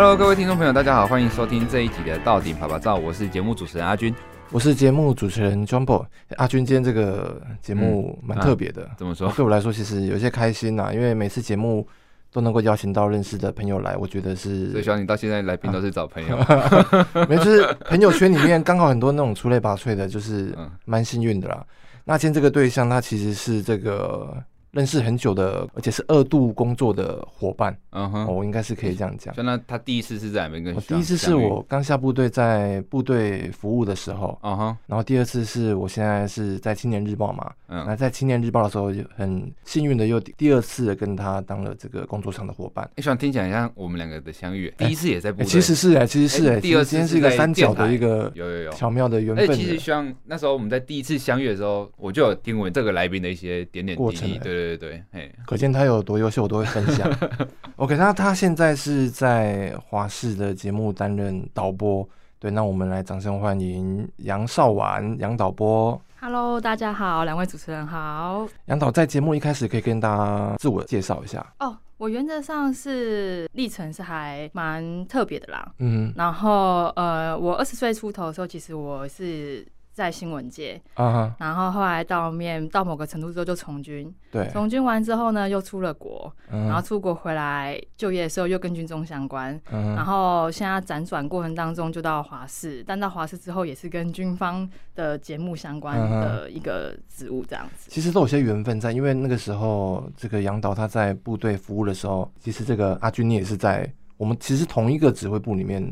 Hello，各位听众朋友，大家好，欢迎收听这一集的《到顶啪啪照》，我是节目主持人阿军，我是节目主持人 Jumbo。阿军，今天这个节目蛮特别的，怎么说？对我来说，其实有些开心呐、啊，因为每次节目都能够邀请到认识的朋友来，我觉得是。所以，希望你到现在来宾都是找朋友，没就是朋友圈里面刚好很多那种出类拔萃的，就是蛮幸运的啦。那今天这个对象，他其实是这个。认识很久的，而且是二度工作的伙伴，嗯哼，我应该是可以这样讲。那他第一次是在哪边跟？我第一次是我刚下部队，在部队服务的时候，嗯哼。然后第二次是我现在是在青年日报嘛，嗯，那在青年日报的时候，就很幸运的又第二次跟他当了这个工作上的伙伴。你喜欢听起来像我们两个的相遇，第一次也在部队，其实是哎，其实是哎，第二次是一个三角的一个有有有。巧妙的缘分。哎其实希望那时候我们在第一次相遇的时候，我就有听闻这个来宾的一些点点滴滴，对对对对，哎。可见他有多优秀，我都会分享。OK，那他现在是在华视的节目担任导播。对，那我们来掌声欢迎杨少婉杨导播。Hello，大家好，两位主持人好。杨导在节目一开始可以跟大家自我介绍一下。哦，我原则上是历程是还蛮特别的啦。嗯，然后呃，我二十岁出头的时候，其实我是。在新闻界，uh. 然后后来到面到某个程度之后就从军，对，从军完之后呢，又出了国，uh. 然后出国回来就业的时候又跟军中相关，uh. 然后现在辗转过程当中就到华视，但到华视之后也是跟军方的节目相关的一个职务这样子。Uh. 其实都有些缘分在，因为那个时候这个杨导他在部队服务的时候，其实这个阿军你也是在。我们其实同一个指挥部里面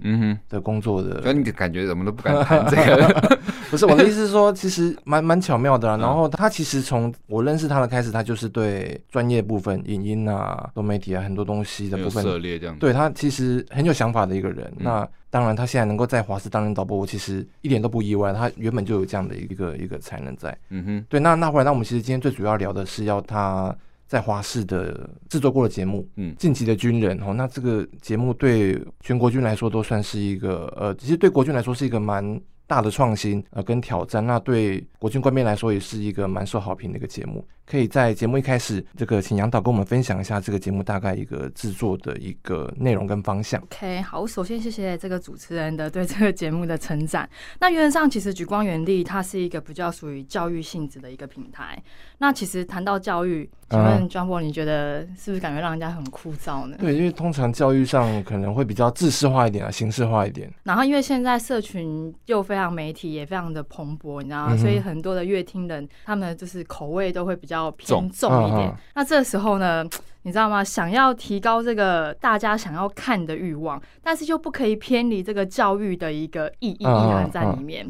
的工作的，所以你感觉怎么都不敢谈这个。不是我的意思是说，其实蛮蛮巧妙的。然后他其实从我认识他的开始，他就是对专业部分、影音啊、多媒体啊很多东西的部分，涉猎这样。对他其实很有想法的一个人。那当然，他现在能够在华视担任导播，我其实一点都不意外。他原本就有这样的一个一个才能在。嗯哼。对，那那后来，那我们其实今天最主要聊的是要他。在华视的制作过的节目，嗯，晋级的军人哦，那这个节目对全国军来说都算是一个，呃，其实对国军来说是一个蛮大的创新，呃，跟挑战。那对国军官兵来说也是一个蛮受好评的一个节目。可以在节目一开始，这个请杨导跟我们分享一下这个节目大概一个制作的一个内容跟方向。OK，好，首先谢谢这个主持人的对这个节目的称赞。那原则上，其实举光原地它是一个比较属于教育性质的一个平台。那其实谈到教育，请问 Jumbo，你觉得是不是感觉让人家很枯燥呢？对，因为通常教育上可能会比较制式化一点啊，形式化一点。然后因为现在社群又非常媒体也非常的蓬勃，你知道吗？嗯、所以很多的乐听人他们就是口味都会比较偏重一点。啊、那这时候呢，你知道吗？想要提高这个大家想要看的欲望，但是又不可以偏离这个教育的一个意义意涵在里面。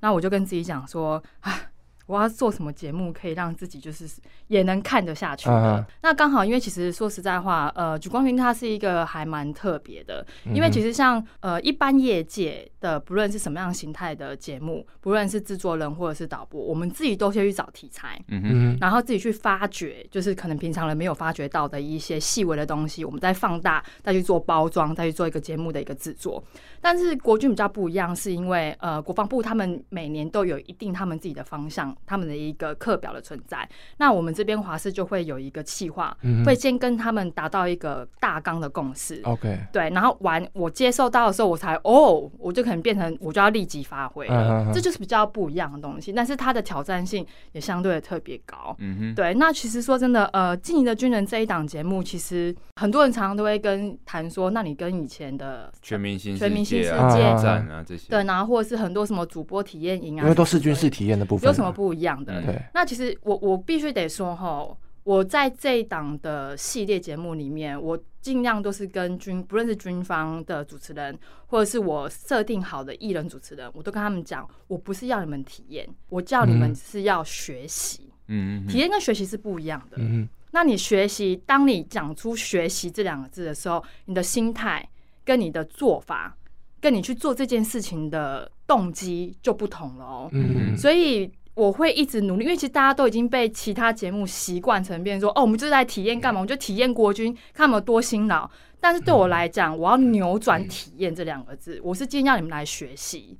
那我就跟自己讲说啊。我要做什么节目可以让自己就是也能看得下去的？Uh huh. 那刚好，因为其实说实在话，呃，举光云它是一个还蛮特别的，因为其实像呃一般业界的，不论是什么样形态的节目，不论是制作人或者是导播，我们自己都先去找题材，嗯哼，然后自己去发掘，就是可能平常人没有发掘到的一些细微的东西，我们再放大，再去做包装，再去做一个节目的一个制作。但是国军比较不一样，是因为呃国防部他们每年都有一定他们自己的方向。他们的一个课表的存在，那我们这边华视就会有一个企划，嗯、会先跟他们达到一个大纲的共识。OK，对，然后完我接受到的时候，我才哦，我就可能变成我就要立即发挥这就是比较不一样的东西。但是它的挑战性也相对的特别高。嗯哼，对。那其实说真的，呃，晋级的军人这一档节目，其实很多人常常都会跟谈说，那你跟以前的全明星、全明星世界战啊这些，对，然后或者是很多什么主播体验营啊，因为都是军事体验的部分，有什么不一样的？对，那其实我我必须得说哈，我在这一档的系列节目里面，我尽量都是跟军，不论是军方的主持人，或者是我设定好的艺人主持人，我都跟他们讲，我不是要你们体验，我叫你们是要学习。嗯，体验跟学习是不一样的。嗯，那你学习，当你讲出“学习”这两个字的时候，你的心态跟你的做法，跟你去做这件事情的动机就不同了哦。嗯，所以。我会一直努力，因为其实大家都已经被其他节目习惯成变成说，哦，我们就是在体验干嘛？我们就体验国军，看我们多辛劳。但是对我来讲，我要扭转“体验”这两个字，我是建议让你们来学习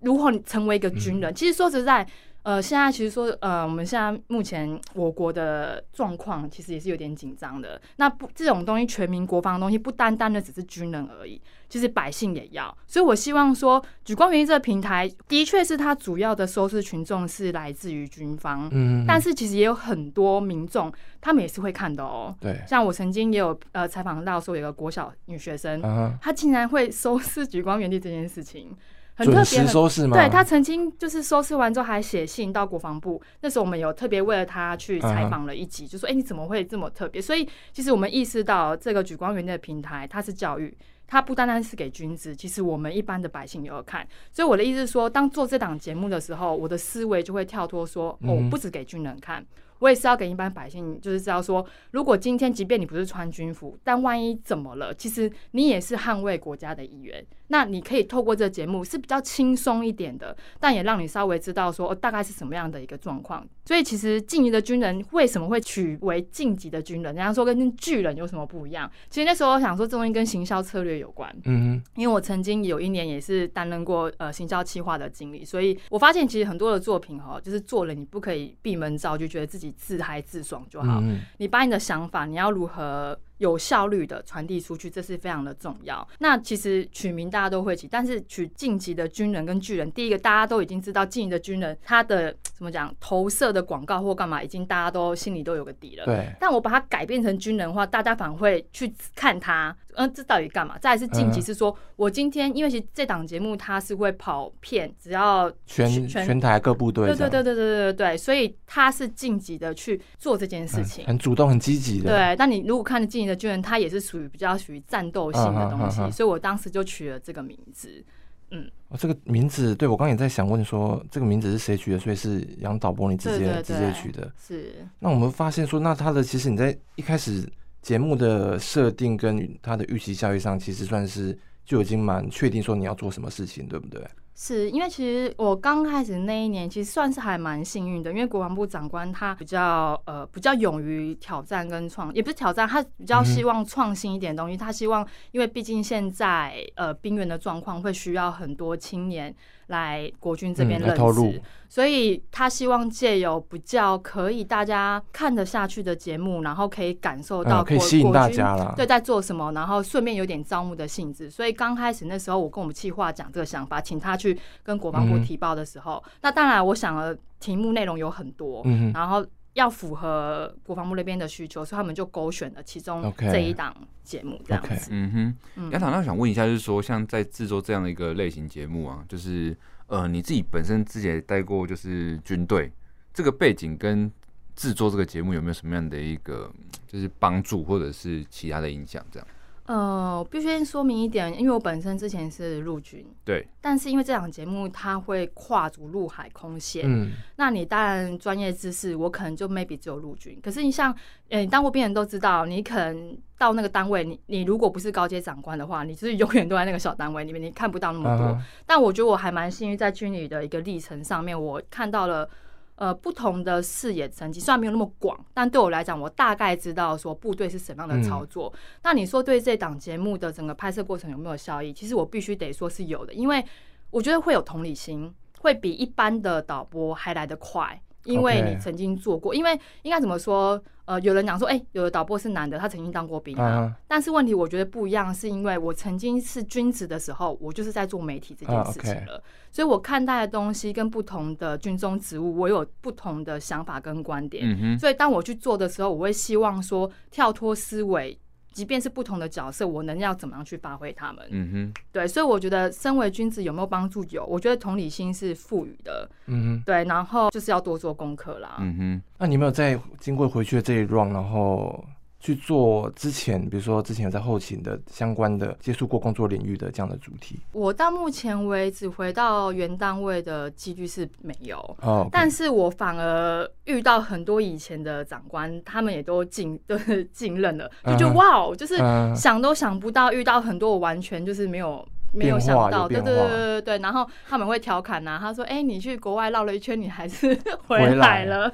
如何成为一个军人。其实说实在，呃，现在其实说，呃，我们现在目前我国的状况其实也是有点紧张的。那不这种东西，全民国防的东西，不单单的只是军人而已，其实百姓也要。所以我希望说，举光园地这个平台的确是它主要的收视群众是来自于军方，嗯，但是其实也有很多民众，他们也是会看的哦。对，像我曾经也有呃采访到说，有个国小女学生，她竟然会收视举光园地这件事情。很特别，收拾吗？对，他曾经就是收拾完之后还写信到国防部，那时候我们有特别为了他去采访了一集，就说：“哎，你怎么会这么特别？”所以其实我们意识到这个举光源的平台，它是教育，它不单单是给军职，其实我们一般的百姓也有看。所以我的意思是说，当做这档节目的时候，我的思维就会跳脱说：“哦，不止给军人看。”我也是要给一般百姓，就是知道说，如果今天即便你不是穿军服，但万一怎么了，其实你也是捍卫国家的一员。那你可以透过这个节目是比较轻松一点的，但也让你稍微知道说，哦，大概是什么样的一个状况。所以其实晋级的军人为什么会取为晋级的军人？人家说跟巨人有什么不一样？其实那时候我想说，这东西跟行销策略有关。嗯，因为我曾经有一年也是担任过呃行销企划的经理，所以我发现其实很多的作品哈，就是做了你不可以闭门造，就觉得自己。自嗨自爽就好。你把你的想法，你要如何有效率的传递出去，这是非常的重要。那其实取名大家都会起，但是取晋级的军人跟巨人，第一个大家都已经知道，晋级的军人他的怎么讲投射的广告或干嘛，已经大家都心里都有个底了。对。但我把它改变成军人的话，大家反而会去看他。嗯，这到底干嘛？再来是晋级，是说我今天因为其实这档节目它是会跑片，只要全全台各部队，对对对对对对对，所以他是晋级的去做这件事情，很主动、很积极的。对，但你如果看晋级的军人，他也是属于比较属于战斗性的东西，所以我当时就取了这个名字。嗯，哦，这个名字，对我刚刚也在想问说，这个名字是谁取的？所以是杨导播你直接直接取的。是。那我们发现说，那他的其实你在一开始。节目的设定跟它的预期效益上，其实算是就已经蛮确定说你要做什么事情，对不对？是因为其实我刚开始那一年，其实算是还蛮幸运的，因为国防部长官他比较呃比较勇于挑战跟创，也不是挑战，他比较希望创新一点东西。他希望，因为毕竟现在呃兵员的状况会需要很多青年。来国军这边任职，所以他希望借由比较可以大家看得下去的节目，然后可以感受到可以吸引大家了，对，在做什么，然后顺便有点招募的性质。所以刚开始那时候，我跟我们企划讲这个想法，请他去跟国防部提报的时候，那当然我想了题目内容有很多，然后。要符合国防部那边的需求，所以他们就勾选了其中这一档节目这样子。Okay. Okay. 嗯哼，杨导，那想问一下，就是说，像在制作这样的一个类型节目啊，就是呃，你自己本身之前也待过就是军队，这个背景跟制作这个节目有没有什么样的一个就是帮助，或者是其他的影响？这样。呃，必须先说明一点，因为我本身之前是陆军，对，但是因为这档节目它会跨足陆海空线，嗯，那你当然专业知识我可能就 maybe 只有陆军，可是你像，呃，你当过兵人都知道，你可能到那个单位，你你如果不是高阶长官的话，你就是永远都在那个小单位里面，你看不到那么多。Uh huh. 但我觉得我还蛮幸运，在军旅的一个历程上面，我看到了。呃，不同的视野层级虽然没有那么广，但对我来讲，我大概知道说部队是什么样的操作。嗯、那你说对这档节目的整个拍摄过程有没有效益？其实我必须得说是有的，因为我觉得会有同理心，会比一般的导播还来得快。因为你曾经做过因为应该怎么说？呃，有人讲说，哎、欸，有的导播是男的，他曾经当过兵啊。Uh. 但是问题我觉得不一样，是因为我曾经是军职的时候，我就是在做媒体这件事情了，uh. 所以我看待的东西跟不同的军中职务，我有不同的想法跟观点。Uh. 所以当我去做的时候，我会希望说跳脱思维。即便是不同的角色，我能要怎么样去发挥他们？嗯哼，对，所以我觉得身为君子有没有帮助？有，我觉得同理心是赋予的。嗯哼，对，然后就是要多做功课啦。嗯哼，那你有没有在经过回去的这一 round，然后？去做之前，比如说之前在后勤的相关的接触过工作领域的这样的主题，我到目前为止回到原单位的几率是没有哦，但是我反而遇到很多以前的长官，他们也都进都是进任了，就觉得哇，就是想都想不到遇到很多我完全就是没有。没有想到，对对对对对，然后他们会调侃呐、啊，他说：“哎、欸，你去国外绕了一圈，你还是回来了，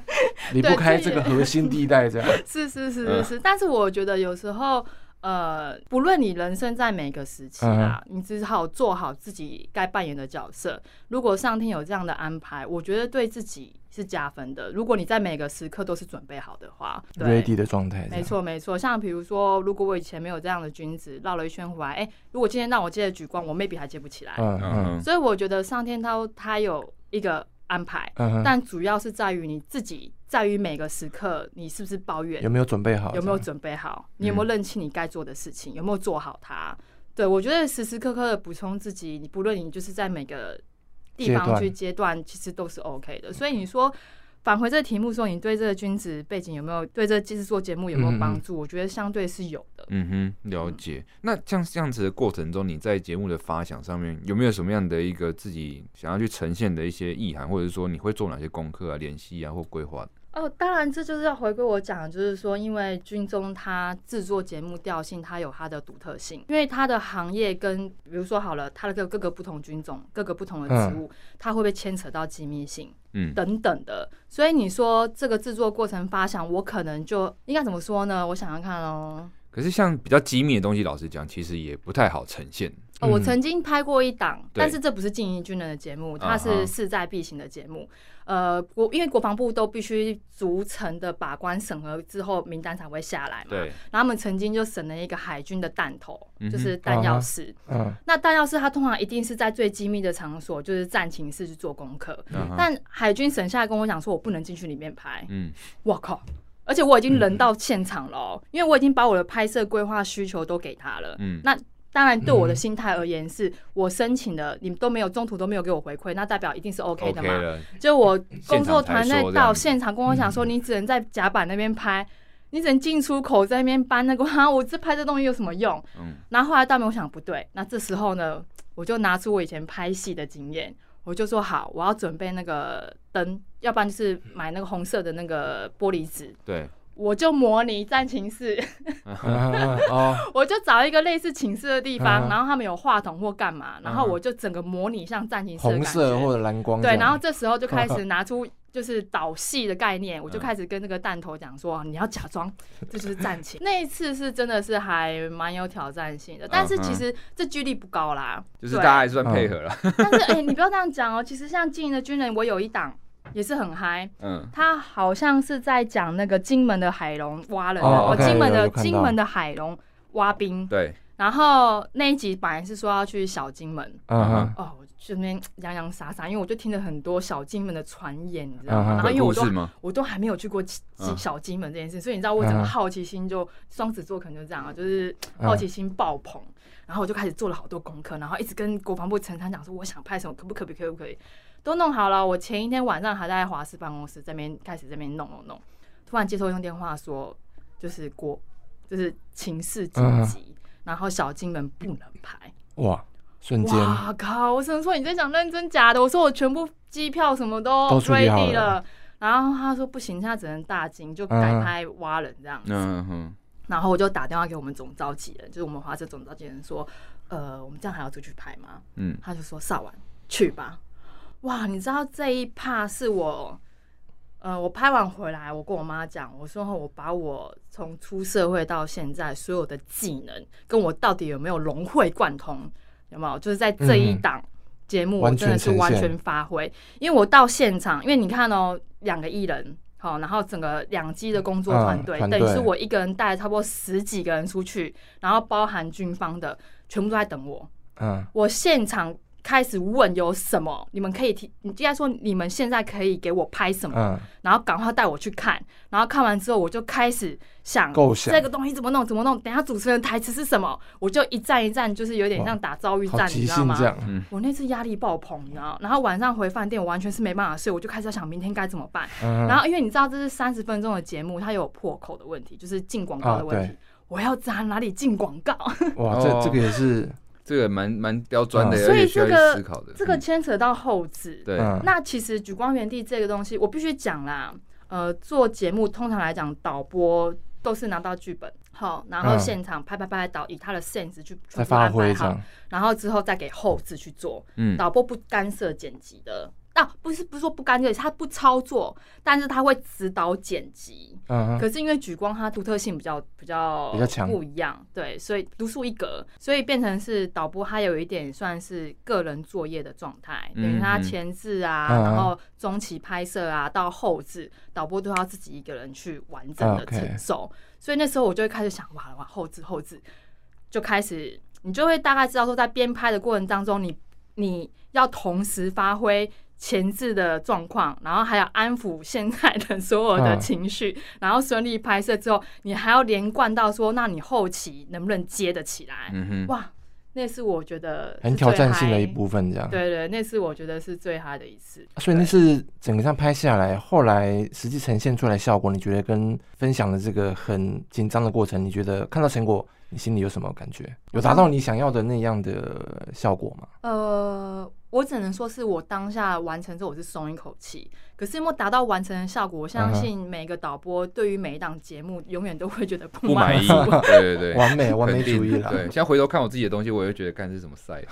离不开这个核心地带，这样。”是是是是是，但是我觉得有时候，呃，不论你人生在每个时期啊，嗯、你只好做好自己该扮演的角色。如果上天有这样的安排，我觉得对自己是加分的。如果你在每个时刻都是准备好的话，ready 的状态，没错没错。像比如说，如果我以前没有这样的君子绕了一圈回来，哎、欸，如果今天让我接着举光，我 maybe 还接不起来。嗯嗯。所以我觉得上天他他有一个安排，嗯、但主要是在于你自己。在于每个时刻，你是不是抱怨？有没有准备好？有没有准备好？你有没有认清你该做的事情？嗯、有没有做好它？对，我觉得时时刻刻的补充自己，你不论你就是在每个地方去阶段，其实都是 OK 的。所以你说。返回这个题目说，你对这个君子背景有没有对这制做节目有没有帮助？嗯、我觉得相对是有的。嗯哼，了解。嗯、那像这样子的过程中，你在节目的发想上面有没有什么样的一个自己想要去呈现的一些意涵，或者是说你会做哪些功课啊、联系啊或规划？哦，当然，这就是要回归我讲的，就是说，因为军中它制作节目调性，它有它的独特性，因为它的行业跟比如说好了，它的各各个不同军种、各个不同的职务，它会不会牵扯到机密性，嗯，等等的。所以你说这个制作过程发想，我可能就应该怎么说呢？我想想看哦。可是像比较机密的东西，老实讲，其实也不太好呈现。哦，我曾经拍过一档，但是这不是静仪军人的节目，它是势在必行的节目。呃，国因为国防部都必须逐层的把关审核之后，名单才会下来嘛。对。然后他们曾经就审了一个海军的弹头，就是弹药室。嗯。那弹药室它通常一定是在最机密的场所，就是战情室去做功课。嗯。但海军审下来跟我讲说，我不能进去里面拍。嗯。我靠！而且我已经人到现场了，因为我已经把我的拍摄规划需求都给他了。嗯。那。当然，对我的心态而言，是我申请的，你们都没有中途都没有给我回馈，那代表一定是 OK 的嘛。就我工作团队到现场跟我讲说，你只能在甲板那边拍，你只能进出口在那边搬那个，哈，我这拍这东西有什么用？嗯。然后后来大明我想不对，那这时候呢，我就拿出我以前拍戏的经验，我就说好，我要准备那个灯，要不然就是买那个红色的那个玻璃纸。对。我就模拟战情室，我就找一个类似寝室的地方，然后他们有话筒或干嘛，然后我就整个模拟像战情室的感觉，红色或者蓝光。对，然后这时候就开始拿出就是导戏的概念，我就开始跟那个弹头讲说，你要假装这就是战情。那一次是真的是还蛮有挑战性的，但是其实这几率不高啦，就是大家还算配合了。但是哎，你不要这样讲哦，其实像经营的军人，我有一档。也是很嗨，嗯，他好像是在讲那个金门的海龙挖人，哦，金门的金门的海龙挖冰，对，然后那一集本来是说要去小金门，嗯哼，哦，我就那边洋洋洒洒，因为我就听了很多小金门的传言，你知道吗？然后因为我都我都还没有去过小金门这件事，所以你知道我整个好奇心就双子座可能就这样啊，就是好奇心爆棚，然后我就开始做了好多功课，然后一直跟国防部陈参讲说我想拍什么，可不可以，可不可以？都弄好了，我前一天晚上还在华师办公室这边开始这边弄弄弄，突然接通一通电话说，就是国就是情势紧急，然后小金门不能拍，哇，瞬间，哇靠！我只能说你在讲认真假的？我说我全部机票什么都 ready 了，然后他说不行，现在只能大金，就改拍挖人这样子，嗯哼，然后我就打电话给我们总召集人，就是我们华社总召集人说，呃，我们这样还要出去拍吗？嗯，他就说少完去吧。哇，你知道这一趴是我，呃，我拍完回来，我跟我妈讲，我说我把我从出社会到现在所有的技能，跟我到底有没有融会贯通，有没有？就是在这一档节目，我真的是完全发挥。因为我到现场，因为你看哦，两个艺人，好，然后整个两机的工作团队，等于是我一个人带了差不多十几个人出去，然后包含军方的，全部都在等我。嗯，我现场。开始问有什么，你们可以提。你既然说你们现在可以给我拍什么，嗯、然后赶快带我去看。然后看完之后，我就开始想这个东西怎么弄，怎么弄。等下主持人台词是什么，我就一站一站，就是有点像打遭遇战，你知道吗？嗯、我那次压力爆棚，你知道。然后晚上回饭店，我完全是没办法睡，我就开始在想明天该怎么办。嗯、然后因为你知道这是三十分钟的节目，它有破口的问题，就是进广告的问题。啊、我要在哪里进广告？哇，这这个也是。这个蛮蛮刁钻的，所以这个这个牵扯到后置。对，那其实举光原地这个东西，我必须讲啦。呃，做节目通常来讲，导播都是拿到剧本，好，然后现场拍拍拍导，以他的 sense 去发挥好，然后之后再给后置去做。嗯，导播不干涉剪辑的。啊，不是不是说不干净，他不操作，但是他会指导剪辑。嗯，可是因为举光它独特性比较比较比较强，不一样，对，所以独树一格，所以变成是导播他有一点算是个人作业的状态，等于他前置啊，嗯、然后中期拍摄啊，到后置，导播都要自己一个人去完整的承受。所以那时候我就会开始想，哇哇，后置后置，就开始你就会大概知道说，在编拍的过程当中，你你要同时发挥。前置的状况，然后还有安抚现在的所有的情绪，嗯、然后顺利拍摄之后，你还要连贯到说，那你后期能不能接得起来？嗯哼，哇，那是我觉得很挑战性的一部分，这样。对，对对，那是我觉得是最嗨的一次。所以那是整个上拍下来，后来实际呈现出来效果，你觉得跟分享的这个很紧张的过程，你觉得看到成果，你心里有什么感觉？有达到你想要的那样的效果吗？呃。我只能说是我当下完成之后，我是松一口气。可是有没有达到完成的效果？我相信每个导播对于每一档节目，永远都会觉得不满意。对对对，完美完美主义了。对，现在回头看我自己的东西，我会觉得，干是什么赛？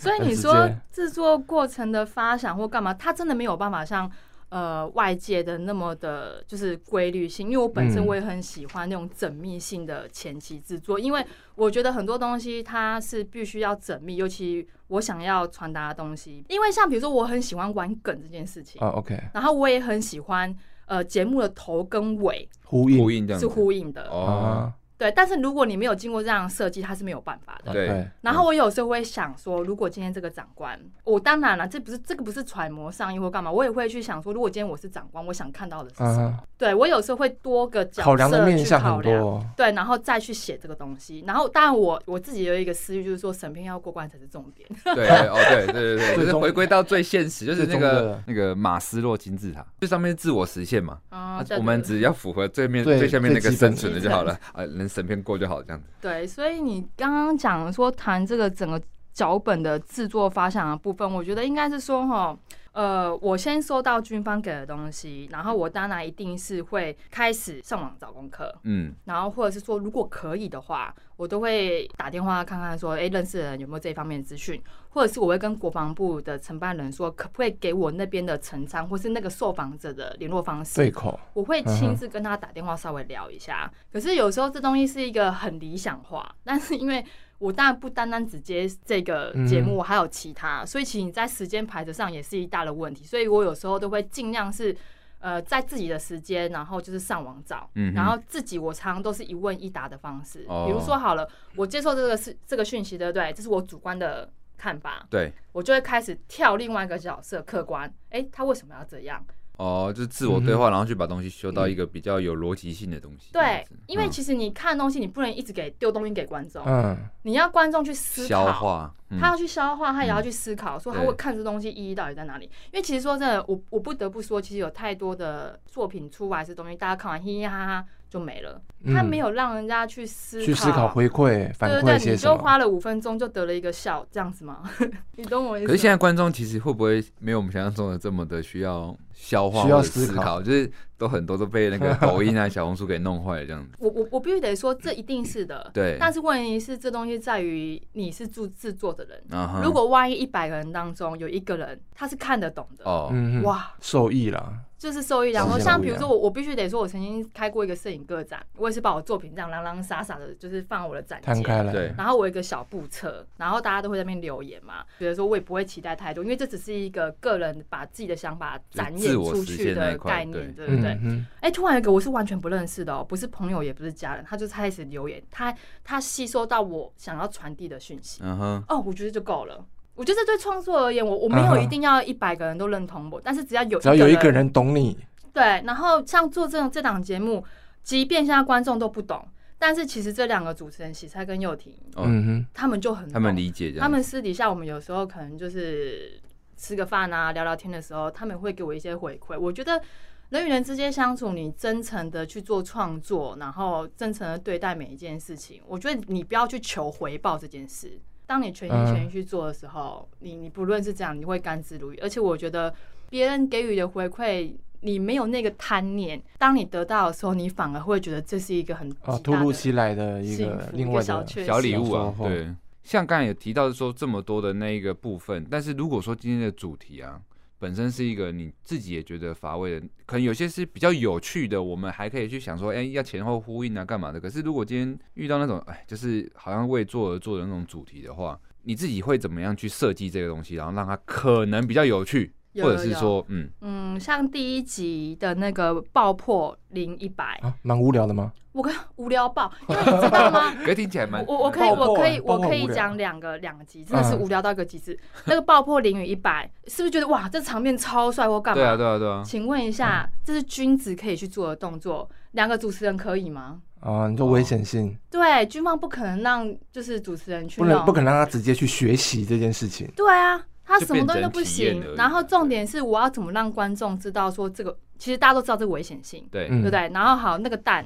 所以你说制作过程的发想或干嘛，它真的没有办法像。呃，外界的那么的，就是规律性，因为我本身我也很喜欢那种缜密性的前期制作，因为我觉得很多东西它是必须要缜密，尤其我想要传达的东西，因为像比如说我很喜欢玩梗这件事情啊，OK，然后我也很喜欢呃节目的头跟尾呼应，是呼应的。哦。对，但是如果你没有经过这样的设计，它是没有办法的。对。然后我有时候会想说，如果今天这个长官，我当然了，这不是这个不是揣摩上意或干嘛，我也会去想说，如果今天我是长官，我想看到的是什么？对，我有时候会多个角色考量的面向很多。对，然后再去写这个东西。然后当然我我自己有一个思虑，就是说审片要过关才是重点。对，哦，对对对对，就是回归到最现实，就是那个那个马斯洛金字塔，最上面是自我实现嘛。啊。我们只要符合最面最下面那个生存的就好了啊，能审片过就好。这样子对，所以你刚刚讲说谈这个整个脚本的制作发想的部分，我觉得应该是说哈，呃，我先收到军方给的东西，然后我当然一定是会开始上网找功课，嗯，然后或者是说如果可以的话，我都会打电话看看说，哎，认识的人有没有这方面的资讯，或者是我会跟国防部的承办人说，可不可以给我那边的陈仓或是那个受访者的联络方式，对口，我会亲自跟他打电话稍微聊一下。可是有时候这东西是一个很理想化，但是因为我当然不单单只接这个节目，我还有其他，所以其实你在时间排程上也是一大的问题，所以我有时候都会尽量是。呃，在自己的时间，然后就是上网找，嗯、然后自己我常常都是一问一答的方式。哦、比如说好了，我接受这个是这个讯息，对不对？这是我主观的看法。对，我就会开始跳另外一个角色，客观。哎，他为什么要这样？哦，就是自我对话，然后去把东西修到一个比较有逻辑性的东西。对，因为其实你看东西，你不能一直给丢东西给观众，嗯，你要观众去思考，消化，他要去消化，他也要去思考，说他会看这东西意义到底在哪里。因为其实说真的，我我不得不说，其实有太多的作品出来是东西，大家看完嘻嘻哈哈。就没了，他没有让人家去思考、去思考、回馈、反馈些什么。你就花了五分钟就得了一个笑，这样子吗？你懂我意思？可是现在观众其实会不会没有我们想象中的这么的需要消化、需要思考？就是都很多都被那个 抖音啊、小红书给弄坏了这样子。我我我必须得说，这一定是的。对。但是问题是，这东西在于你是做制作的人。如果万一一百个人当中有一个人他是看得懂的，哦，哇，受益了。就是受益，然后像比如说我，我必须得说，我曾经开过一个摄影个展，我也是把我作品这样洋洋洒洒的，就是放我的展间，对。然后我有一个小布册，然后大家都会在那边留言嘛，觉得说我也不会期待太多，因为这只是一个个人把自己的想法展演出去的概念，对不对？哎，突然一个我是完全不认识的哦，不是朋友，也不是家人，他就开始留言，他他吸收到我想要传递的讯息，嗯哼，哦，我觉得就够了。我觉得对创作而言，我我没有一定要一百个人都认同我，但是只要有只要有一个人懂你，对。然后像做这种这档节目，即便现在观众都不懂，但是其实这两个主持人喜菜跟幼婷，嗯哼，他们就很，他们理解，他们私底下我们有时候可能就是吃个饭啊，聊聊天的时候，他们会给我一些回馈。我觉得人与人之间相处，你真诚的去做创作，然后真诚的对待每一件事情，我觉得你不要去求回报这件事。当你全心全意去做的时候，嗯、你你不论是这样，你会甘之如饴。而且我觉得别人给予的回馈，你没有那个贪念。当你得到的时候，你反而会觉得这是一个很突如其来的一个另外的小礼物啊。对，像刚才也提到说这么多的那一个部分，但是如果说今天的主题啊，本身是一个你自己也觉得乏味的，可能有些是比较有趣的，我们还可以去想说，哎、要前后呼应啊，干嘛的？可是如果今天遇到那种，哎，就是好像为做而做的那种主题的话，你自己会怎么样去设计这个东西，然后让它可能比较有趣？或者是说，嗯嗯，像第一集的那个爆破零一百啊，蛮无聊的吗？我跟无聊爆，因为你知道吗？听起来蛮……我我可以我可以我可以讲两个两集，真的是无聊到一个极致。那个爆破零与一百，是不是觉得哇，这场面超帅或干嘛？对啊对啊对啊！请问一下，这是君子可以去做的动作，两个主持人可以吗？啊，你说危险性？对，军方不可能让就是主持人去，不能不可能让他直接去学习这件事情。对啊。他什么东西都不行，然后重点是我要怎么让观众知道说这个，其实大家都知道这个危险性，对，对不对？然后好，那个蛋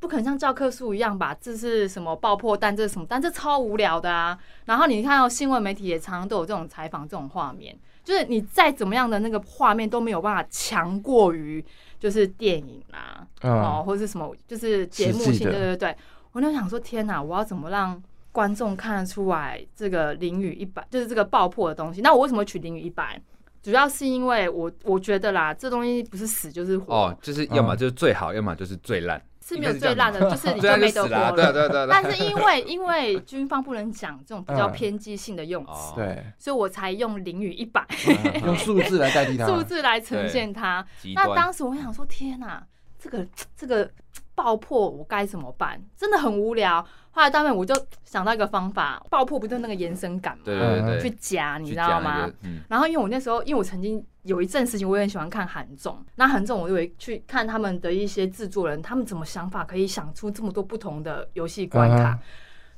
不可能像教科书一样吧？这是什么爆破蛋？这是什么蛋？这超无聊的啊！然后你看到新闻媒体也常常都有这种采访这种画面，就是你再怎么样的那个画面都没有办法强过于就是电影啦，哦，或者是什么就是节目性，对对对。我就想说，天哪，我要怎么让？观众看得出来，这个淋雨一百就是这个爆破的东西。那我为什么取淋雨一百？主要是因为我我觉得啦，这东西不是死就是活。哦，就是要么就是最好，嗯、要么就是最烂。是没有最烂的，就是 你就没得活了。对对对。但是因为因为军方不能讲这种比较偏激性的用词，对、嗯，所以我才用零与一百，用数字来代替它，数字来呈现它。那当时我想说，天哪、啊，这个这个爆破我该怎么办？真的很无聊。后来当面我就想到一个方法，爆破不就那个延伸感嘛？对对对，去夹，你知道吗？那个嗯、然后因为我那时候，因为我曾经有一阵事情，我也很喜欢看韩综。那韩综我就会去看他们的一些制作人，他们怎么想法可以想出这么多不同的游戏关卡。嗯、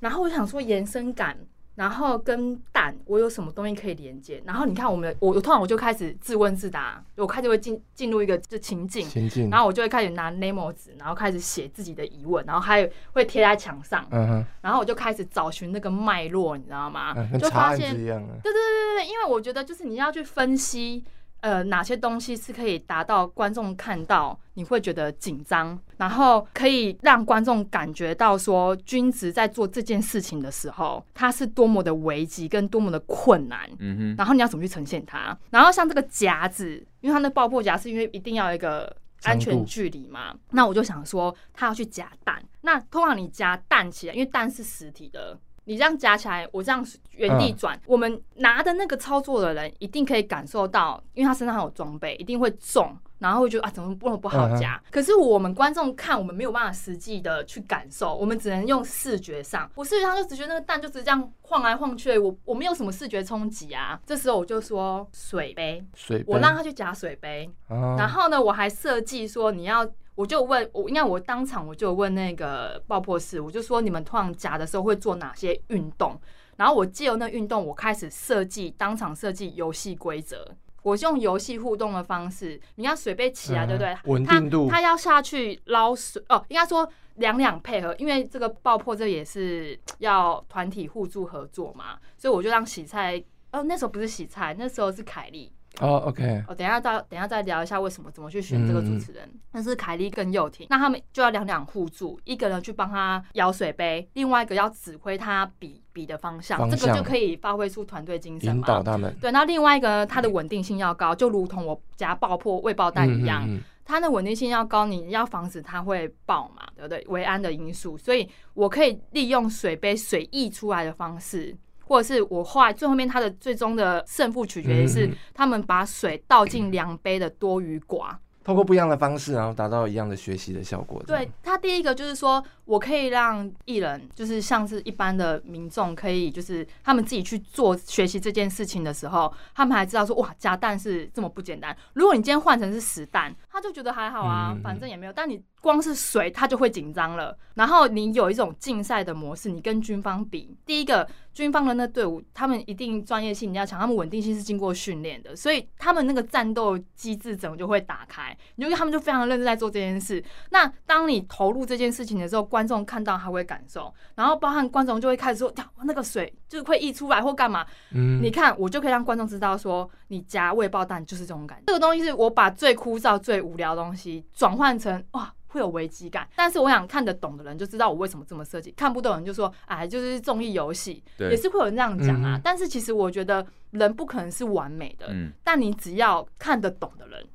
然后我想说延伸感。然后跟蛋，我有什么东西可以连接？然后你看，我们我我突然我就开始自问自答，我开始会进进入一个就情境，情境，然后我就会开始拿 Nemo 纸，然后开始写自己的疑问，然后还会贴在墙上，嗯哼，然后我就开始找寻那个脉络，你知道吗？嗯、就发现，对对对对对，因为我觉得就是你要去分析。呃，哪些东西是可以达到观众看到你会觉得紧张，然后可以让观众感觉到说，君子在做这件事情的时候，他是多么的危急跟多么的困难。嗯哼。然后你要怎么去呈现它？然后像这个夹子，因为它那爆破夹是因为一定要有一个安全距离嘛，那我就想说，他要去夹蛋。那通常你夹蛋起来，因为蛋是实体的。你这样夹起来，我这样原地转，嗯、我们拿的那个操作的人一定可以感受到，因为他身上有装备，一定会重，然后会觉得啊，怎么不能不好夹？嗯、可是我们观众看，我们没有办法实际的去感受，我们只能用视觉上，我视觉上就只觉得那个蛋就只是这样晃来晃去，我我没有什么视觉冲击啊。这时候我就说水杯，水杯，我让他去夹水杯，嗯、然后呢，我还设计说你要。我就问我，应该我当场我就问那个爆破室，我就说你们通常夹的时候会做哪些运动？然后我借由那运动，我开始设计当场设计游戏规则。我是用游戏互动的方式，你看水杯起来，对不对？稳定度。他他要下去捞水哦，应该说两两配合，因为这个爆破这也是要团体互助合作嘛，所以我就让洗菜哦，那时候不是洗菜，那时候是凯莉。哦、oh，OK，我等一下再等一下再聊一下为什么怎么去选这个主持人。但、嗯、是凯莉跟幼婷，那他们就要两两互助，一个人去帮他舀水杯，另外一个要指挥他比比的方向，方向这个就可以发挥出团队精神嘛。引导他们。对，那另外一个他的稳定性要高，就如同我家爆破未爆弹一样，嗯嗯嗯、他的稳定性要高，你要防止它会爆嘛，对不对？维安的因素，所以我可以利用水杯水溢出来的方式。或者是我后来最后面，他的最终的胜负取决于是他们把水倒进量杯的多与寡。通过不一样的方式，然后达到一样的学习的效果。对，他第一个就是说，我可以让艺人，就是像是一般的民众，可以就是他们自己去做学习这件事情的时候，他们还知道说，哇，夹蛋是这么不简单。如果你今天换成是实蛋，他就觉得还好啊，反正也没有。但你光是水，它就会紧张了。然后你有一种竞赛的模式，你跟军方比，第一个军方的那队伍，他们一定专业性你要强，他们稳定性是经过训练的，所以他们那个战斗机制整个就会打开。因为他们就非常认真在做这件事。那当你投入这件事情的时候，观众看到他会感受，然后包含观众就会开始说：“呀，那个水就会溢出来或干嘛？”嗯，你看，我就可以让观众知道说，你夹未爆弹就是这种感觉。这个东西是我把最枯燥、最无聊的东西转换成哇。会有危机感。但是我想看得懂的人就知道我为什么这么设计，看不懂的人就说，哎，就是综艺游戏，也是会有人这样讲啊。但是其实我觉得人不可能是完美的，但你只要看得懂的人。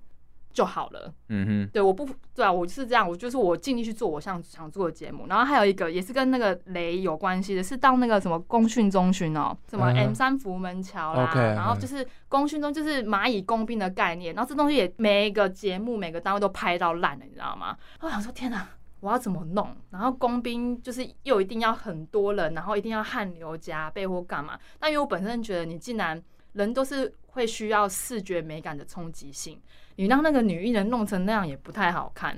就好了，嗯哼，对，我不对啊，我是这样，我就是我尽力去做我想想做的节目。然后还有一个也是跟那个雷有关系的，是到那个什么工训中心哦，什么 M 三福门桥啦，然后就是工训中就是蚂蚁工兵的概念，然后这东西也每一个节目每个单位都拍到烂了，你知道吗？我想说天哪，我要怎么弄？然后工兵就是又一定要很多人，然后一定要汗流浃背或干嘛？那因为我本身觉得你既然人都是会需要视觉美感的冲击性。你让那个女艺人弄成那样也不太好看。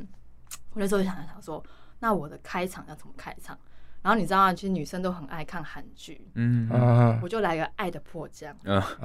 我那时候就想想说，那我的开场要怎么开场？然后你知道，其实女生都很爱看韩剧，嗯，我就来个爱的迫降，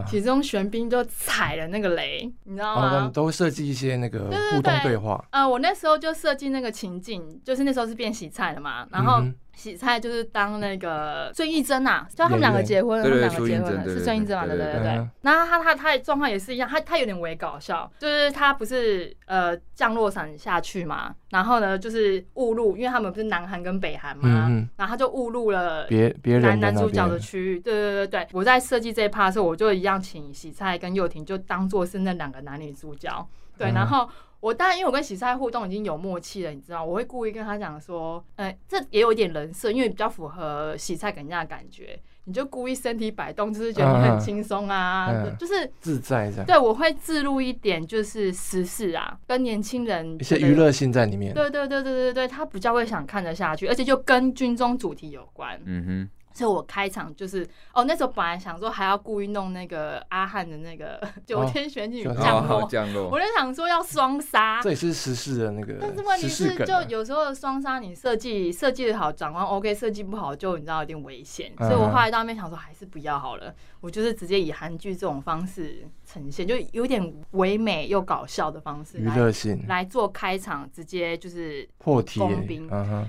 其中玄彬就踩了那个雷，你知道吗？都会设计一些那个互动对话。呃，我那时候就设计那个情境，就是那时候是变洗菜了嘛，然后。洗菜就是当那个孙艺珍呐，就他们两个结婚了，他们两个结婚了，是孙艺珍嘛？对对对对。然后他他他的状况也是一样，他他有点微搞笑，就是他不是呃降落伞下去嘛，然后呢就是误入，因为他们不是南韩跟北韩嘛，然后他就误入了别别男男主角的区域。对对对对，我在设计这一趴的时候，我就一样请洗菜跟幼廷就当做是那两个男女主角，对，然后。我当然，因为我跟喜菜互动已经有默契了，你知道，我会故意跟他讲说，呃，这也有一点人设，因为比较符合喜菜给人家的感觉，你就故意身体摆动，就是觉得你很轻松啊，嗯、就是自在这样。对，我会置入一点就是时事啊，跟年轻人一些娱乐性在里面。对对对对对对，他比较会想看得下去，而且就跟军中主题有关。嗯哼。所以我开场就是哦，那时候本来想说还要故意弄那个阿汉的那个九天玄女降落，降落，我就想说要双杀，这也是时事的那个。但是问题是，就有时候双杀你设计设计的好，长官 OK，设计不好就你知道有点危险。所以我后来到那边想说还是不要好了，我就是直接以韩剧这种方式呈现，就有点唯美又搞笑的方式，娱乐性来做开场，直接就是破题工兵。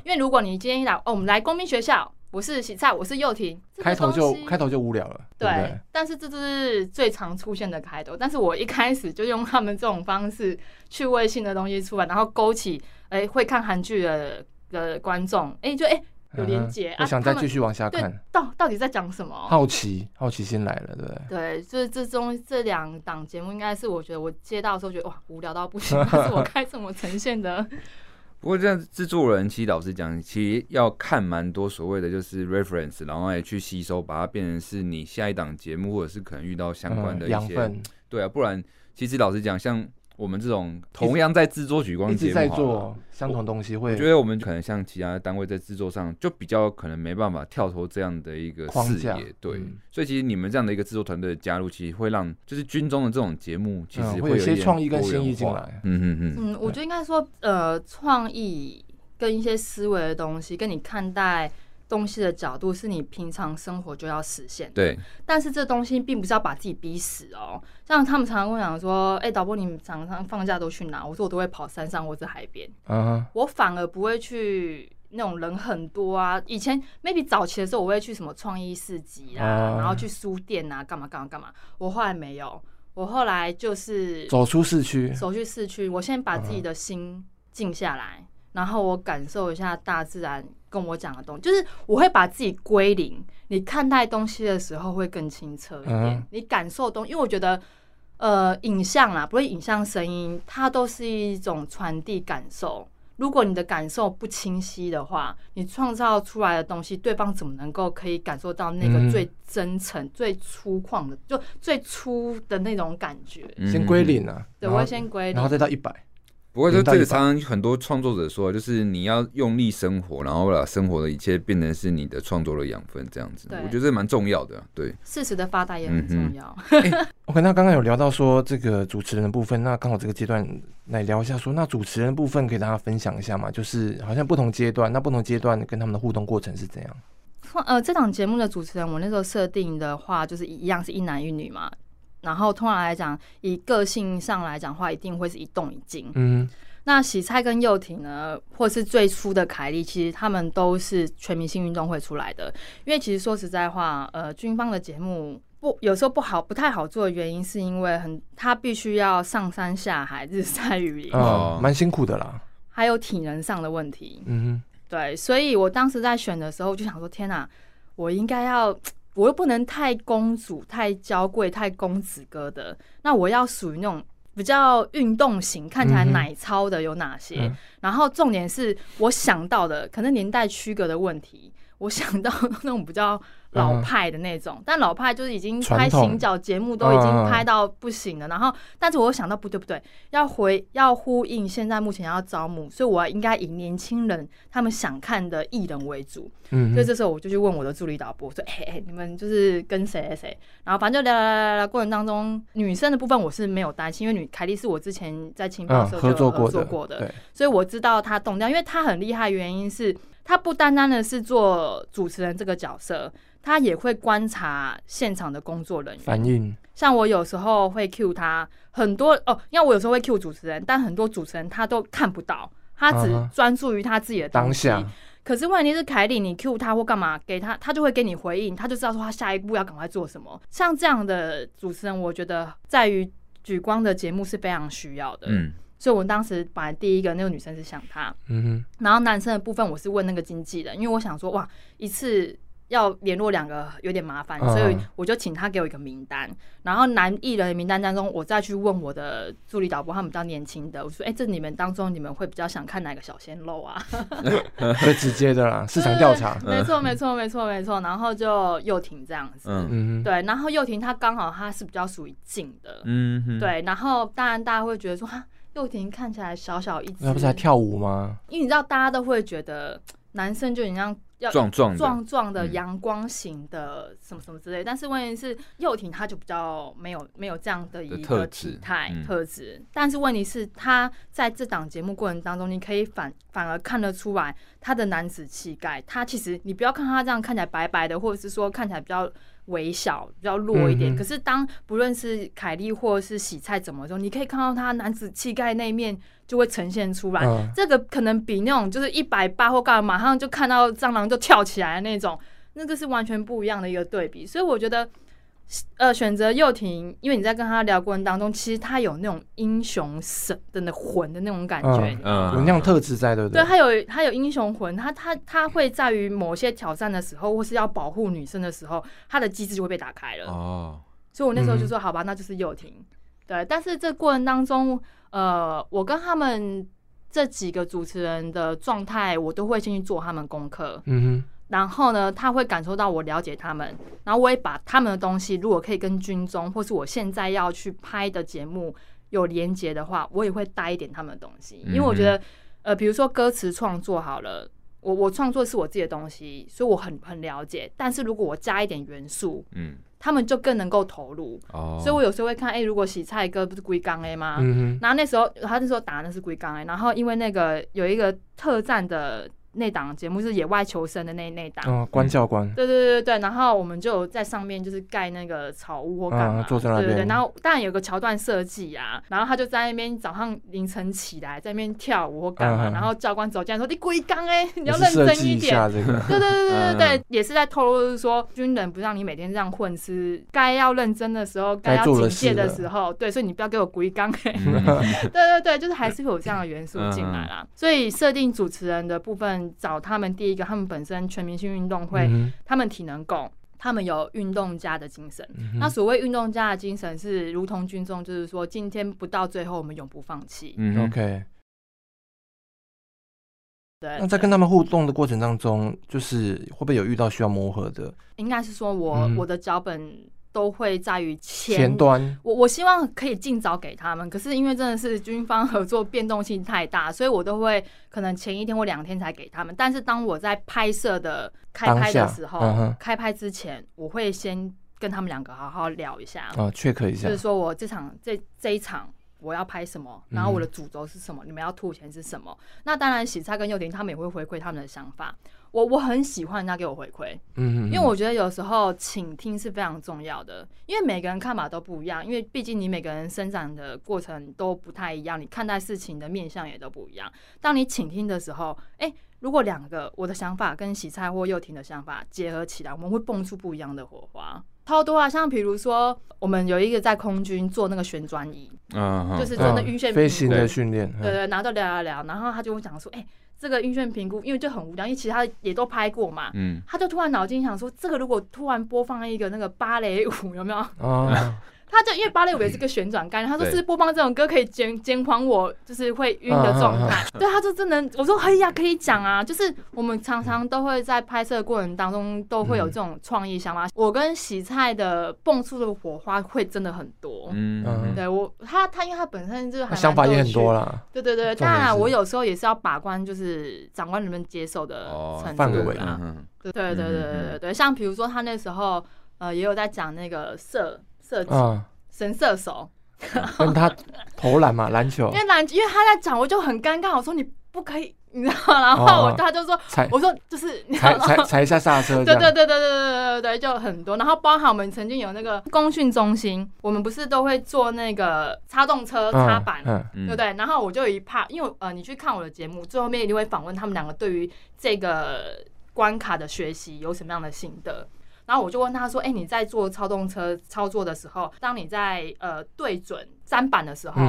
因为如果你今天一来哦，我们来工兵学校。我是洗菜，我是幼婷，开头就开头就无聊了，对，对，对。但是这是最常出现的开头，但是我一开始就用他们这种方式趣味性的东西出来，然后勾起哎、欸、会看韩剧的的观众，哎、欸、就哎、欸、有连接、嗯、啊，我想再继续往下看，到到底在讲什么？好奇，好奇心来了，对不对？对，就是这中这两档节目，应该是我觉得我接到的时候觉得哇无聊到不行，但是我该怎么呈现的？不过这样制作人其实老实讲，其实要看蛮多所谓的就是 reference，然后也去吸收，把它变成是你下一档节目或者是可能遇到相关的一些，嗯、对啊，不然其实老实讲，像。我们这种同样在制作举光节目，在做相同东西，会我觉得我们可能像其他单位在制作上就比较可能没办法跳脱这样的一个视野，对。所以其实你们这样的一个制作团队的加入，其实会让就是军中的这种节目，其实会有一些创意跟新意进来。嗯嗯嗯。嗯，我觉得应该说，呃，创意跟一些思维的东西，跟你看待。东西的角度是你平常生活就要实现，对。但是这东西并不是要把自己逼死哦。像他们常常跟我讲说：“哎、欸，导播，你们常常放假都去哪？”我说：“我都会跑山上或者海边。”嗯，我反而不会去那种人很多啊。以前 maybe 早期的时候，我会去什么创意市集啊，然后去书店啊，干嘛干嘛干嘛。我后来没有，我后来就是走出市区，走去市区。我先把自己的心静下来。然后我感受一下大自然跟我讲的东西，就是我会把自己归零。你看待东西的时候会更清澈一点，你感受东西，因为我觉得，呃，影像啊，不会影像、声音，它都是一种传递感受。如果你的感受不清晰的话，你创造出来的东西，对方怎么能够可以感受到那个最真诚、最粗犷的，就最粗的那种感觉？先归零啊，对，我会先归零，然后再到一百。不过，就这个常常很多创作者说，就是你要用力生活，然后把生活的一切变成是你的创作的养分，这样子。我觉得这蛮重要的。对，适时的发呆也很重要。OK，那刚刚有聊到说这个主持人的部分，那刚好这个阶段来聊一下说，说那主持人的部分可以大家分享一下嘛？就是好像不同阶段，那不同阶段跟他们的互动过程是怎样？呃，这档节目的主持人，我那时候设定的话，就是一样是一男一女嘛。然后通常来讲，以个性上来讲的话，一定会是一动一静。嗯，那洗菜跟幼廷呢，或是最初的凯莉，其实他们都是全明星运动会出来的。因为其实说实在话，呃，军方的节目不有时候不好，不太好做的原因，是因为很他必须要上山下海，日晒雨淋，哦，蛮辛苦的啦。还有体能上的问题。嗯哼，对，所以我当时在选的时候，就想说：天哪，我应该要，我又不能太公主、太娇贵、太公子哥的，那我要属于那种比较运动型，看起来奶超的有哪些？嗯、然后重点是我想到的，可能年代区隔的问题，我想到那种比较。老派的那种，嗯、但老派就是已经拍行脚节目都已经拍到不行了。嗯、然后，但是我想到不对不对，要回要呼应现在目前要招募，所以我应该以年轻人他们想看的艺人为主。嗯，所以这时候我就去问我的助理导播说：“哎哎，你们就是跟谁谁谁？”然后反正就聊聊聊聊过程当中，女生的部分我是没有担心，因为女凯莉是我之前在青报社就合作过的，嗯、合作过的，所以我知道她动掉，因为她很厉害，原因是她不单单的是做主持人这个角色。他也会观察现场的工作人员反应，像我有时候会 cue 他很多哦，因为我有时候会 cue 主持人，但很多主持人他都看不到，他只专注于他自己的。当下。可是问题是凯莉，你 cue 他或干嘛给他，他就会给你回应，他就知道说他下一步要赶快做什么。像这样的主持人，我觉得在于举光的节目是非常需要的。嗯，所以我当时本来第一个那个女生是想他，嗯哼，然后男生的部分我是问那个经纪人，因为我想说哇一次。要联络两个有点麻烦，所以我就请他给我一个名单，然后男艺人的名单当中，我再去问我的助理导播，他们比较年轻的，我说：“哎，这你们当中你们会比较想看哪个小鲜肉啊？” 最直接的啦，市场调查。没错，没错，没错，没错。然后就又廷这样子，嗯对。然后又廷他刚好他是比较属于静的，嗯对。然后当然大家会觉得说，哈，又廷看起来小小一只，那不是还跳舞吗？因为你知道，大家都会觉得男生就很像。要壮壮壮壮的阳光型的什么什么之类，但是问题是幼廷他就比较没有没有这样的一个体态特质，但是问题是他在这档节目过程当中，你可以反反而看得出来他的男子气概。他其实你不要看他这样看起来白白的，或者是说看起来比较微小、比较弱一点，可是当不论是凯莉或者是洗菜怎么说，你可以看到他男子气概那一面。就会呈现出来，嗯、这个可能比那种就是一百八或干嘛，马上就看到蟑螂就跳起来的那种，那个是完全不一样的一个对比。所以我觉得，呃，选择幼婷，因为你在跟他聊过程当中，其实他有那种英雄神的那魂的那种感觉，嗯，有那样特质在，对不对？对，他有他有英雄魂，他他他会在于某些挑战的时候，或是要保护女生的时候，他的机制就会被打开了。哦，所以我那时候就说，好吧，那就是幼婷。对，但是这过程当中。呃，我跟他们这几个主持人的状态，我都会先去做他们功课。嗯哼。然后呢，他会感受到我了解他们，然后我也把他们的东西，如果可以跟军中或是我现在要去拍的节目有连接的话，我也会带一点他们的东西。因为我觉得，呃，比如说歌词创作好了，我我创作是我自己的东西，所以我很很了解。但是如果我加一点元素，嗯。他们就更能够投入，oh. 所以我有时候会看，哎、欸，如果洗菜歌不是龟缸 A 吗？嗯哼。然后那时候他那时候打的是龟缸 A，然后因为那个有一个特战的。那档节目是野外求生的那那档，嗯，关教官，对对对对对，然后我们就在上面就是盖那个草屋或干嘛，对对对，然后当然有个桥段设计啊，然后他就在那边早上凌晨起来在那边跳舞或干嘛，然后教官走进来说：“你龟刚哎，你要认真一点。”对对对对对对，也是在透露说军人不让你每天这样混，吃该要认真的时候，该要警戒的时候，对，所以你不要给我龟刚哎，对对对，就是还是会有这样的元素进来啦，所以设定主持人的部分。找他们第一个，他们本身全明星运动会，嗯、他们体能够，他们有运动家的精神。嗯、那所谓运动家的精神是如同军中，就是说今天不到最后，我们永不放弃。嗯，OK。对。那在跟他们互动的过程当中，就是会不会有遇到需要磨合的？应该是说我、嗯、我的脚本。都会在于前，前端，我我希望可以尽早给他们，可是因为真的是军方合作变动性太大，所以我都会可能前一天或两天才给他们。但是当我在拍摄的开拍的时候，嗯、开拍之前，我会先跟他们两个好好聊一下，啊，check 一下，就是说我这场这这一场。我要拍什么？然后我的主轴是什么？嗯、你们要吐钱是什么？那当然，洗菜跟幼婷他们也会回馈他们的想法。我我很喜欢人家给我回馈，嗯哼，因为我觉得有时候倾听是非常重要的。因为每个人看法都不一样，因为毕竟你每个人生长的过程都不太一样，你看待事情的面向也都不一样。当你倾听的时候，哎、欸，如果两个我的想法跟洗菜或幼婷的想法结合起来，我们会蹦出不一样的火花。超多啊，像比如说我们有一个在空军做那个旋转椅，嗯，就是真的晕眩飞行的训练，对对，然后就聊聊聊，然后他就会讲说，哎。这个晕眩评估，因为就很无聊，因为其他也都拍过嘛。嗯，他就突然脑筋想说，这个如果突然播放一个那个芭蕾舞，有没有？哦。他就因为芭蕾舞也是个旋转杆，他说是播放这种歌可以减减缓我就是会晕的状态。对，他就真的，我说可以呀，可以讲啊。就是我们常常都会在拍摄过程当中都会有这种创意想法。我跟洗菜的蹦出的火花会真的很多。嗯，对我他他因为他本身就是想法也很多啦。对对对，当然我有时候也是要把关，就是长官能不能接受的程度啊。对对对对对对，像比如说他那时候呃也有在讲那个设设计。神射手，跟他投篮嘛，篮球。因为篮，因为他在讲，我就很尴尬。我说你不可以，你知道吗？然后我他就说，我说就是 踩踩踩一下刹车。对对对对对对对对，就很多。然后包含我们曾经有那个工训中心，我们不是都会做那个擦动车擦板，对不对？然后我就有一怕，因为呃，你去看我的节目，最后面一定会访问他们两个对于这个关卡的学习有什么样的心得。然后我就问他说：“哎，你在做操纵车操作的时候，当你在呃对准砧板的时候，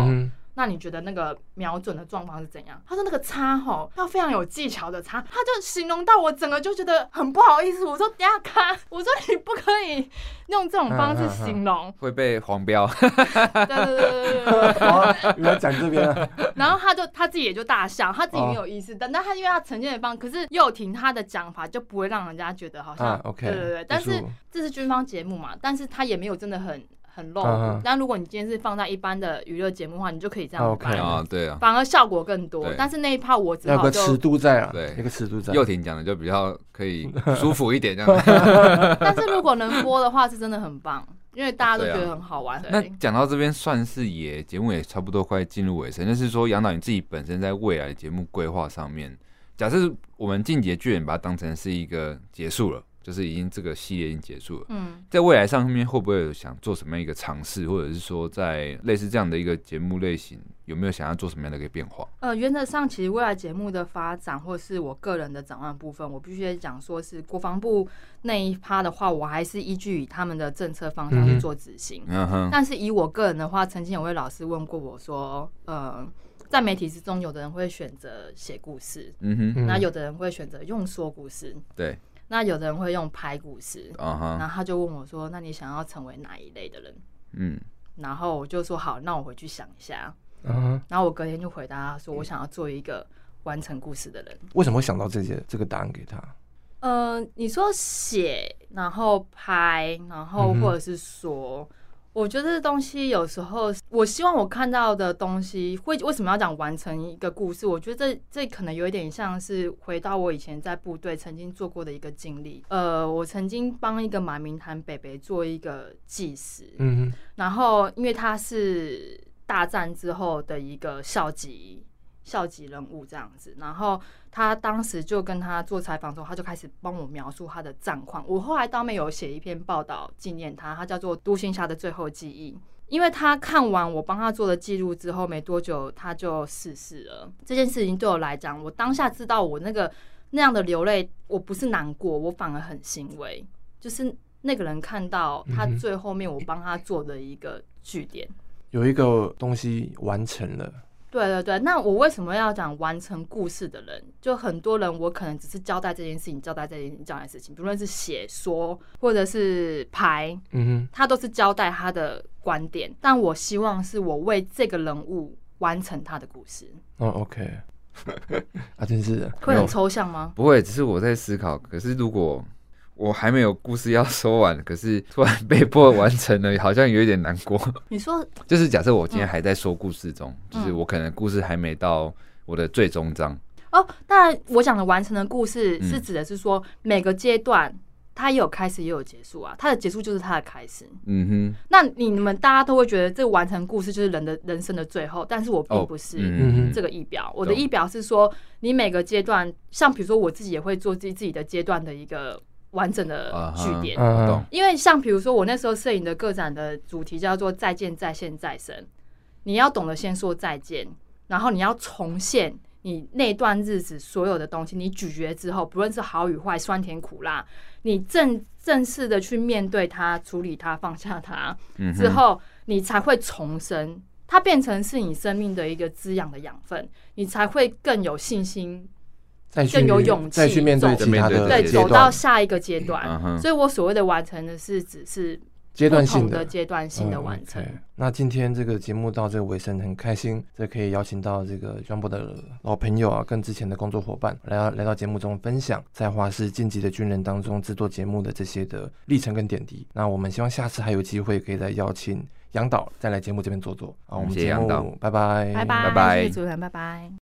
那你觉得那个瞄准的状况是怎样？”他说：“那个擦吼要非常有技巧的擦。”他就形容到我整个就觉得很不好意思。我说：“等下看，我说你不可以用这种方式形容，啊啊啊、会被黄标。”对对对对对。好，你来讲这边。然后他就他自己也就大笑，他自己没有意思。但但他因为他呈现的方，可是又听他的讲法，就不会让人家觉得好像。啊、OK。对对对，但是这是军方节目嘛，但是他也没有真的很很露骨。但如果你今天是放在一般的娱乐节目的话，你就可以这样 OK 啊，对啊，反而效果更多。但是那一趴我只好有个尺度在啊，对，一个尺度在。又廷讲的就比较可以 舒服一点这样。但是如果能播的话，是真的很棒。因为大家都觉得很好玩。那讲到这边，算是也节目也差不多快进入尾声。就是说，杨导你自己本身在未来节目规划上面，假设我们进击的巨人把它当成是一个结束了。就是已经这个系列已经结束了。嗯，在未来上面会不会有想做什么样一个尝试，或者是说在类似这样的一个节目类型，有没有想要做什么样的一个变化？呃，原则上其实未来节目的发展，或是我个人的展望部分，我必须讲说是国防部那一趴的话，我还是依据以他们的政策方向去做执行。嗯哼。但是以我个人的话，曾经有位老师问过我说，呃，在媒体之中，有的人会选择写故事，嗯哼，那有的人会选择用说故事，对。那有的人会用拍故事，uh huh. 然后他就问我说：“那你想要成为哪一类的人？”嗯，然后我就说：“好，那我回去想一下。Uh huh. 然后我隔天就回答他说：“我想要做一个完成故事的人。”为什么会想到这些这个答案给他？呃，你说写，然后拍，然后或者是说。嗯我觉得这东西有时候，我希望我看到的东西会为什么要讲完成一个故事？我觉得这这可能有一点像是回到我以前在部队曾经做过的一个经历。呃，我曾经帮一个马明潭北北做一个纪实，嗯，然后因为他是大战之后的一个校级。校级人物这样子，然后他当时就跟他做采访的时候，他就开始帮我描述他的战况。我后来当面有写一篇报道纪念他，他叫做《都心侠的最后记忆》。因为他看完我帮他做的记录之后，没多久他就逝世了。这件事情对我来讲，我当下知道我那个那样的流泪，我不是难过，我反而很欣慰。就是那个人看到他最后面我帮他做的一个据点，有一个东西完成了。对对对，那我为什么要讲完成故事的人？就很多人，我可能只是交代这件事情，交代这件事情，交代事情，不论是写说或者是拍，嗯哼，他都是交代他的观点。但我希望是我为这个人物完成他的故事。哦，OK，啊，真是会很抽象吗？不会，只是我在思考。可是如果我还没有故事要说完，可是突然被迫完成了，好像有一点难过。你说，就是假设我今天还在说故事中，嗯、就是我可能故事还没到我的最终章。哦，当然，我讲的完成的故事是指的是说每个阶段它也有开始也有结束啊，它的结束就是它的开始。嗯哼。那你们大家都会觉得这个完成故事就是人的人生的最后，但是我并不是这个仪表。哦嗯、我的仪表是说，你每个阶段，像比如说我自己也会做自己自己的阶段的一个。完整的句点，uh huh, uh huh. 因为像比如说我那时候摄影的个展的主题叫做“再见、再现、再生”，你要懂得先说再见，然后你要重现你那段日子所有的东西，你咀嚼之后，不论是好与坏、酸甜苦辣，你正正式的去面对它、处理它、放下它之后，你才会重生，它变成是你生命的一个滋养的养分，你才会更有信心，更有勇气再去面对其他的对，走到下一个阶段。所以我所谓的完成的是，只是。阶段性的阶段性的完成。嗯 okay. 那今天这个节目到这个尾声，很开心，这可以邀请到这个庄博的老朋友啊，跟之前的工作伙伴来到来到节目中分享在华视晋级的军人当中制作节目的这些的历程跟点滴。那我们希望下次还有机会可以再邀请杨导再来节目这边坐坐。好，我们节目拜拜，拜拜，拜拜，主持人拜拜。